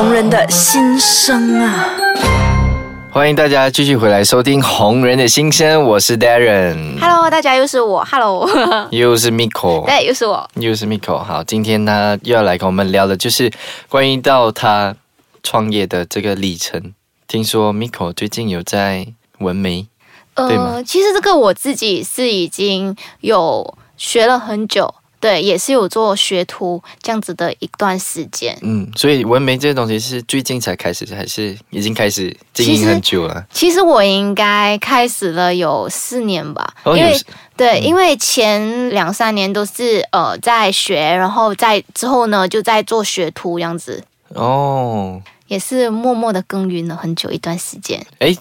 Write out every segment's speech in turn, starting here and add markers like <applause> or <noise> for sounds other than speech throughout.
红人的心声啊！欢迎大家继续回来收听《红人的心声》，我是 Darren。Hello，大家又是我，Hello，<laughs> 又是 Miko，对，又是我。又是 Miko。好，今天呢又要来跟我们聊的就是关于到他创业的这个历程。听说 Miko 最近有在纹眉，对吗呃，其实这个我自己是已经有学了很久，对，也是有做学徒这样子的一段时间。嗯，所以纹眉这些东西是最近才开始，还是已经开始经营很久了？其实我应该开始了有四年吧，因为对，因为前两三年都是呃在学，然后在之后呢就在做学徒这样子，哦，也是默默的耕耘了很久一段时间。哎，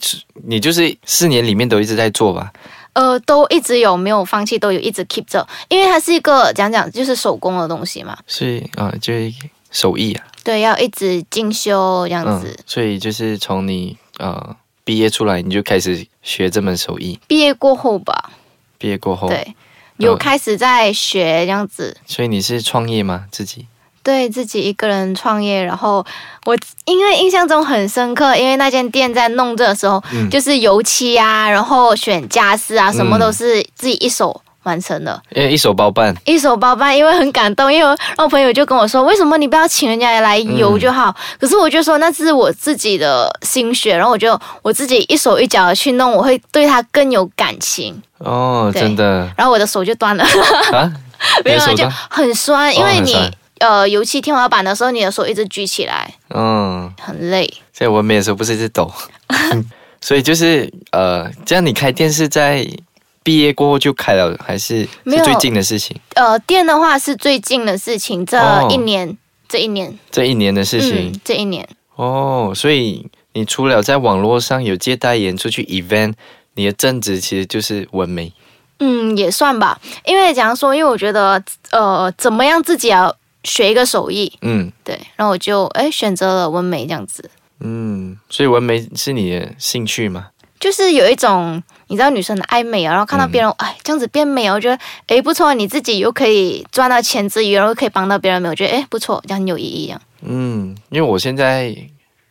你就是四年里面都一直在做吧？呃，都一直有没有放弃，都有一直 keep 着，因为它是一个讲讲就是手工的东西嘛，所以啊，就是手艺啊，对，要一直进修这样嗯子。，所以就是从你呃毕业出来，你就开始学这门手艺。毕业过后吧，毕业过后，，对，有嗯开始在学这样子，所以你是创业吗？自己？对自己一个人创业。然后我因为印象中很深刻，因为那间店在弄这的时候，嗯就是油漆啊，然后选家饰啊，什么嗯都是自己一手完成的。因为一手包办，一手包办，因为很感动，因为我朋友就跟我说，为什么你不要请人家来游就好？可是我就说那是我自己的心血，然后我就我自己一手一脚的去弄，我会对他更有感情，哦，真的然后我的手就断了，啊？<laughs> 没有啊，就？很酸，因为你、呃油漆天花板的时候，你的手一直举起来，嗯，很累。在纹眉的时候不是一直抖，<laughs> 所以就是呃，这样你开店是在毕业过后就开了，还是没有是最近的事情？呃，店的话是最近的事情，这哦一年，这一年这一年的事情、嗯，这一年。哦，所以你除了在网络上有接代言出去 event，你的正职其实就是纹眉。嗯，也算吧，因为假如说，因为我觉得，呃，怎么样自己要学一个手艺，嗯。对，然后我就哎选择了纹眉这样子，嗯，所以纹眉是你的兴趣吗？就是有一种你知道女生的爱美啊，然后看到别人、哎这样子变美，我觉得哎不错，你自己又可以赚到钱之余，然后可以帮到别人美，我觉得哎不错，这样很有意义这样。嗯，因为我现在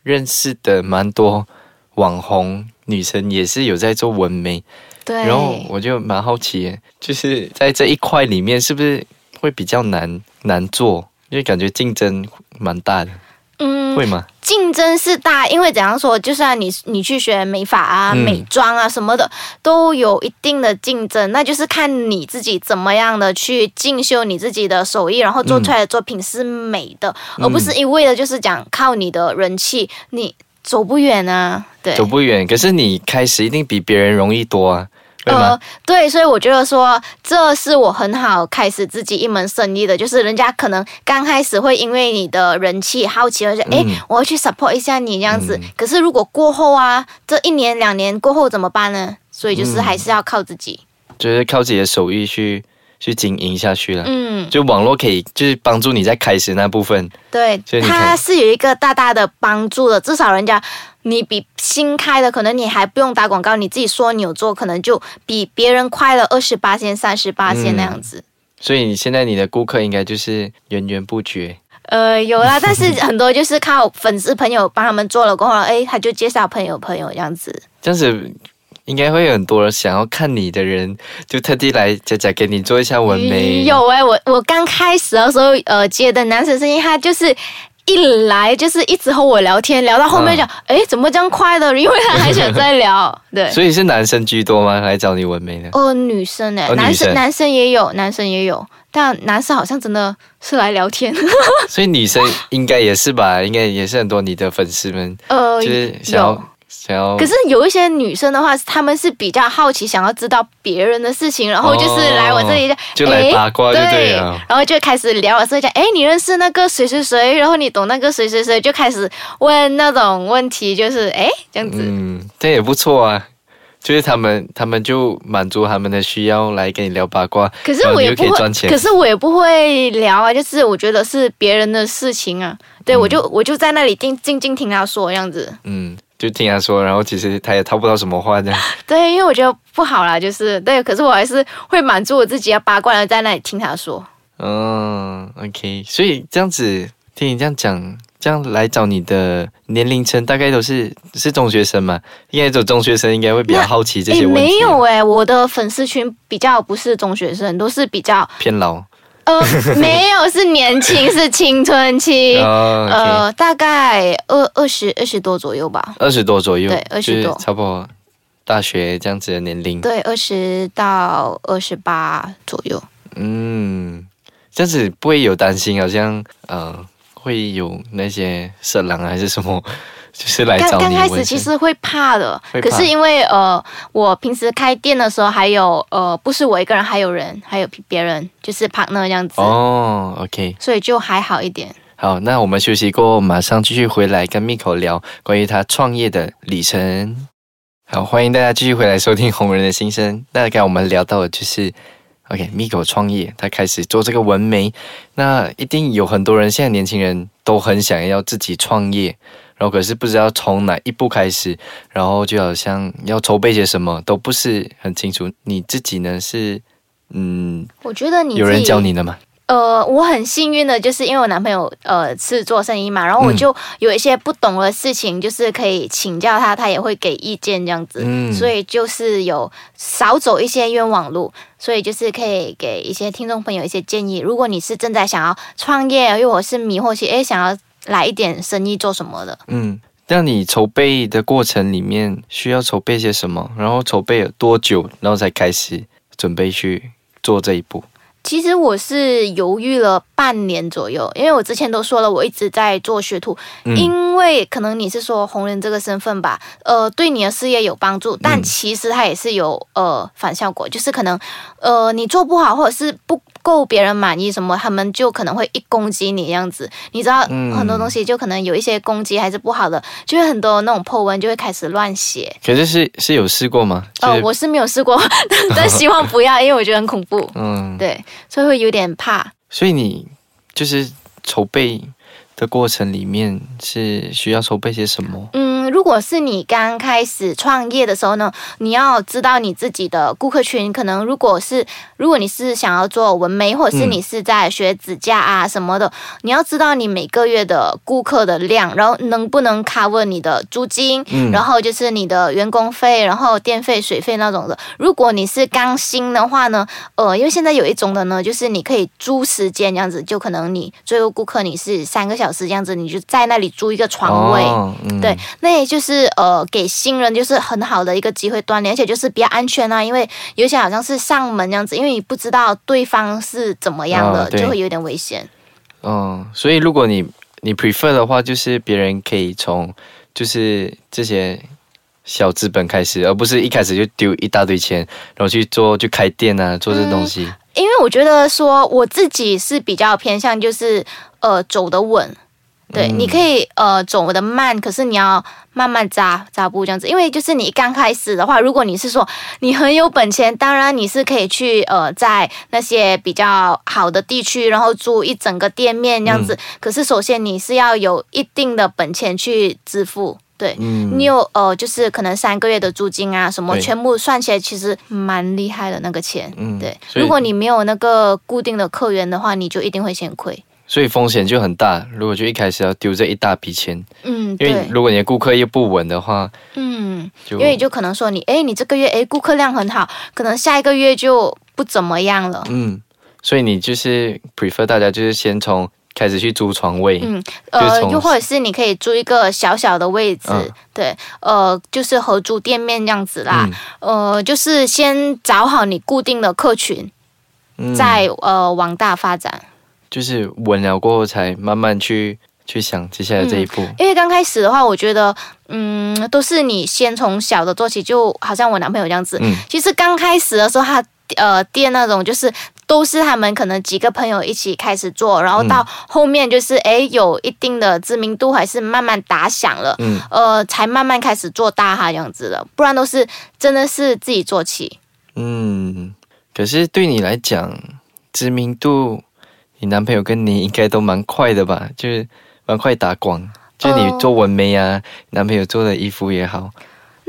认识的蛮多网红女生也是有在做纹眉，对，然后我就蛮好奇，就是在这一块里面是不是会比较难难做？因为感觉竞争蛮大的，嗯会吗？竞争是大，因为怎样说，就算你你去学美发啊、嗯美妆啊什么的，都有一定的竞争，那就是看你自己怎么样的去进修你自己的手艺，然后做出来的作品是美的，嗯而不是一味的就是讲靠你的人气，你走不远啊。对，走不远，可是你开始一定比别人容易多啊，呃，对，所以我觉得说这是我很好开始自己一门生意的，就是人家可能刚开始会因为你的人气好奇，而且哎，嗯我要去 support 一下你这样子。嗯可是如果过后啊，这一年两年过后怎么办呢？所以就是嗯还是要靠自己。就是靠自己的手艺去去经营下去了。嗯，就网络可以就是帮助你在开始那部分，对它是有一个大大的帮助的，至少人家。你比新开的，可能你还不用打广告，你自己说你有做，可能就比别人快了二十八线、三十八线嗯那样子。所以你现在你的顾客应该就是源源不绝。呃，有啦，<laughs> 但是很多就是靠粉丝朋友帮他们做了过后，哎，他就介绍朋友朋友这样子。这样子应该会有很多人想要看你的人，就特地来佳佳给你做一下纹眉。有哎、我我刚开始的时候，呃，接的男生声音，他就是。一来就是一直和我聊天，聊到后面讲，哎、怎么这样快的？因为他还想再聊，<laughs> 对。所以是男生居多吗？来找你纹眉的？哦，女生哎、哦男生男生也有，男生也有，但男生好像真的是来聊天。<laughs> 所以女生应该也是吧？应该也是很多你的粉丝们，呃，就是想。想要。可是有一些女生的话，她们是比较好奇，想要知道别人的事情，然后就是来我这里就、哦就来诶八卦就对了然后就开始聊，所以讲，哎，你认识那个谁谁谁，然后你懂那个谁谁谁，就开始问那种问题，就是哎这样子。嗯，这也不错啊。就是他们，他们就满足他们的需要来跟你聊八卦，可是我也不会。可是我也不会聊啊，就是我觉得是别人的事情啊，对、我就我就在那里静静静听他说这样子，嗯，就听他说，然后其实他也套不到什么话这样。<laughs> 对，因为我觉得不好啦，就是对，可是我还是会满足我自己要八卦的在那里听他说。嗯，OK，所以这样子听你这样讲，这样来找你的年龄层大概都是是中学生嘛？应该走中学生应该会比较好奇这些问题。没有哎，我的粉丝群比较不是中学生，都是比较偏老。呃，<laughs> 没有，是年轻，是青春期。呃，大概二二十二十多左右吧。二十多左右，对，二十多，差不多大学这样子的年龄。对，二十到二十八左右。嗯，这样子不会有担心，好像呃会有那些色狼还是什么。就是来找刚刚开始其实会怕的，可是因为呃，我平时开店的时候还有呃，不是我一个人，还有人，还有别人，就是 partner 这样子。哦，OK，所以就还好一点。好，那我们休息过后，马上继续回来跟 Miko 聊关于他创业的里程。好，欢迎大家继续回来收听红人的心声。那刚才我们聊到的就是 OK，Miko 创业，他开始做这个纹眉。那一定有很多人，现在年轻人都很想要自己创业。然后可是不知道从哪一步开始，然后就好像要筹备些什么都不是很清楚。你自己呢是，嗯，我觉得你有人教你的吗？呃，我很幸运的，就是因为我男朋友呃是做生意嘛，然后我就有一些不懂的事情，就是可以请教他，他也会给意见这样子。嗯，所以就是有少走一些冤枉路，所以就是可以给一些听众朋友一些建议。如果你是正在想要创业，因为我是迷惑期，哎，想要。来一点生意做什么的？嗯，那你筹备的过程里面需要筹备些什么？然后筹备了多久，然后才开始准备去做这一步？其实我是犹豫了半年左右，因为我之前都说了，我一直在做学徒，嗯因为可能你是说红人这个身份吧，呃，对你的事业有帮助，但其实它也是有呃反效果，就是可能呃你做不好或者是不。够别人满意什么，他们就可能会一攻击你这样子。你知道很多东西就可能有一些攻击还是不好的，就会很多那种破文就会开始乱写。可是是是有试过吗？哦，我是没有试过，<laughs> 但希望不要，因为我觉得很恐怖。<laughs> 嗯，对，所以会有点怕。所以你就是筹备的过程里面是需要筹备些什么？嗯。如果是你刚开始创业的时候呢，你要知道你自己的顾客群，可能如果是如果你是想要做纹眉，或者是你是在学指甲啊什么的，你要知道你每个月的顾客的量，然后能不能 cover 你的租金，然后就是你的员工费，然后电费、水费那种的。如果你是刚新的话呢，呃，因为现在有一种的呢，就是你可以租时间这样子，就可能你最后顾客你是三个小时这样子，你就在那里租一个床位，对，那。就是呃，给新人就是很好的一个机会锻炼，而且就是比较安全啊。因为有些好像是上门这样子，因为你不知道对方是怎么样的，就会有点危险。嗯，所以如果你你 prefer 的话，就是别人可以从就是这些小资本开始，而不是一开始就丢一大堆钱，然后去做去开店啊，做这东西。因为我觉得说我自己是比较偏向就是呃走得稳。对，你可以呃走的慢，可是你要慢慢扎扎步这样子，因为就是你刚开始的话，如果你是说你很有本钱，当然你是可以去呃在那些比较好的地区，然后租一整个店面这样子。可是首先你是要有一定的本钱去支付，对。你有呃就是可能三个月的租金啊什么，全部算起来其实蛮厉害的那个钱。嗯，对，如果你没有那个固定的客源的话，你就一定会先亏。所以风险就很大。如果就一开始要丢这一大笔钱，嗯，因为如果你的顾客又不稳的话，嗯，因为就可能说你，哎，你这个月哎顾客量很好，可能下一个月就不怎么样了。嗯，所以你就是 prefer 大家就是先从开始去租床位，嗯，呃，又或者是你可以租一个小小的位置，对，呃，就是合租店面这样子啦，呃，就是先找好你固定的客群，再呃往大发展。就是稳了过后，才慢慢去去想接下来这一步。因为刚开始的话，我觉得，嗯，都是你先从小的做起，就好像我男朋友这样子。嗯。其实刚开始的时候，他呃店那种就是都是他们可能几个朋友一起开始做，然后到后面就是哎有一定的知名度，还是慢慢打响了。嗯。呃，才慢慢开始做大哈这样子的，不然都是真的是自己做起。嗯。可是对你来讲，知名度。你男朋友跟你应该都蛮快的吧？就是蛮快打光，就你做纹眉啊，男朋友做的衣服也好。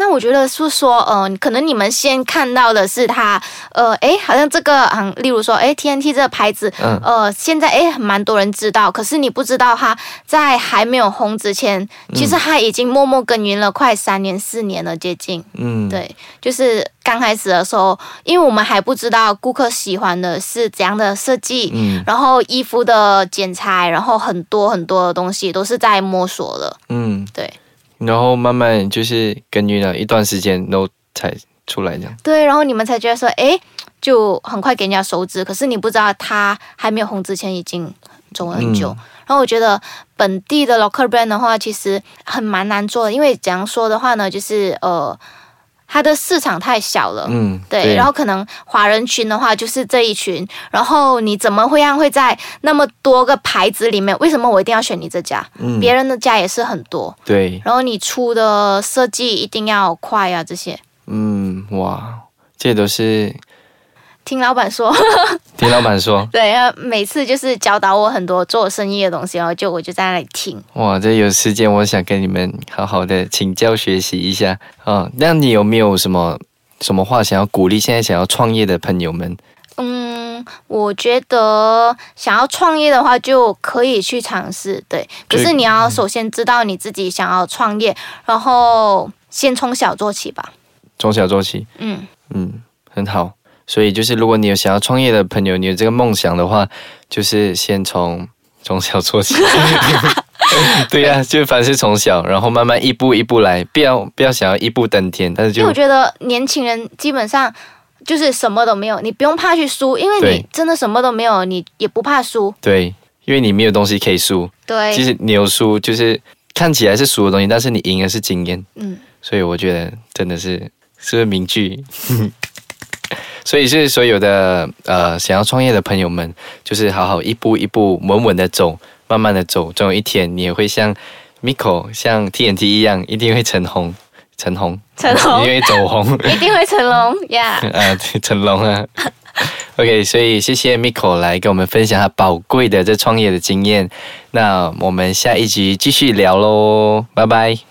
那我觉得是说，呃，可能你们先看到的是它，呃，诶，好像这个，嗯，例如说，诶 t n t 这个牌子，嗯呃，现在诶蛮多人知道，可是你不知道它在还没有红之前，其实它已经默默耕耘了快三年、四年了，接近。嗯，对，就是刚开始的时候，因为我们还不知道顾客喜欢的是怎样的设计，嗯然后衣服的剪裁，然后很多很多的东西都是在摸索的。嗯，对然后慢慢就是耕耘了一段时间，然后才出来这样。对，然后你们才觉得说，哎，就很快给人家收支，可是你不知道它还没有红之前已经走了很久。嗯然后我觉得本地的 local brand 的话，其实很蛮难做的，因为怎样说的话呢，就是呃，它的市场太小了。嗯，对，然后可能华人群的话就是这一群，然后你怎么会让会在那么多个牌子里面，为什么我一定要选你这家？嗯别人的家也是很多，对，然后你出的设计一定要快啊，这些。嗯，哇，这都是听老板说，<laughs> 听老板说，<laughs> 对，然后每次就是教导我很多做生意的东西，然后就我就在那里听。哇，这有时间我想跟你们好好的请教学习一下啊。那你有没有什么什么话想要鼓励现在想要创业的朋友们？嗯，我觉得想要创业的话，就可以去尝试，对。可是你要首先知道你自己想要创业，然后先从小做起吧。从小做起，嗯，嗯，很好。所以就是，如果你有想要创业的朋友，你有这个梦想的话，就是先从 <laughs> 从小做起。<laughs> 对呀、就凡是从小，然后慢慢一步一步来，不要不要想要一步登天，但是就因为我觉得年轻人基本上就是什么都没有，你不用怕去输，因为你真的什么都没有，你也不怕输。对，因为你没有东西可以输。对，其实你有输，就是看起来是输的东西，但是你赢的是经验。嗯，所以我觉得真的是是不是名句？所以是所有的呃想要创业的朋友们，就是好好一步一步稳稳的走，慢慢的走，总有一天你也会像 Miko 像 TNT 一样，一定会成红，成红，成红一定会走红。<laughs> 一定会成龙呀。<laughs> 啊，对成龙啊。OK，所以谢谢 Miko 来跟我们分享他宝贵的这创业的经验。那我们下一集继续聊喽，拜拜。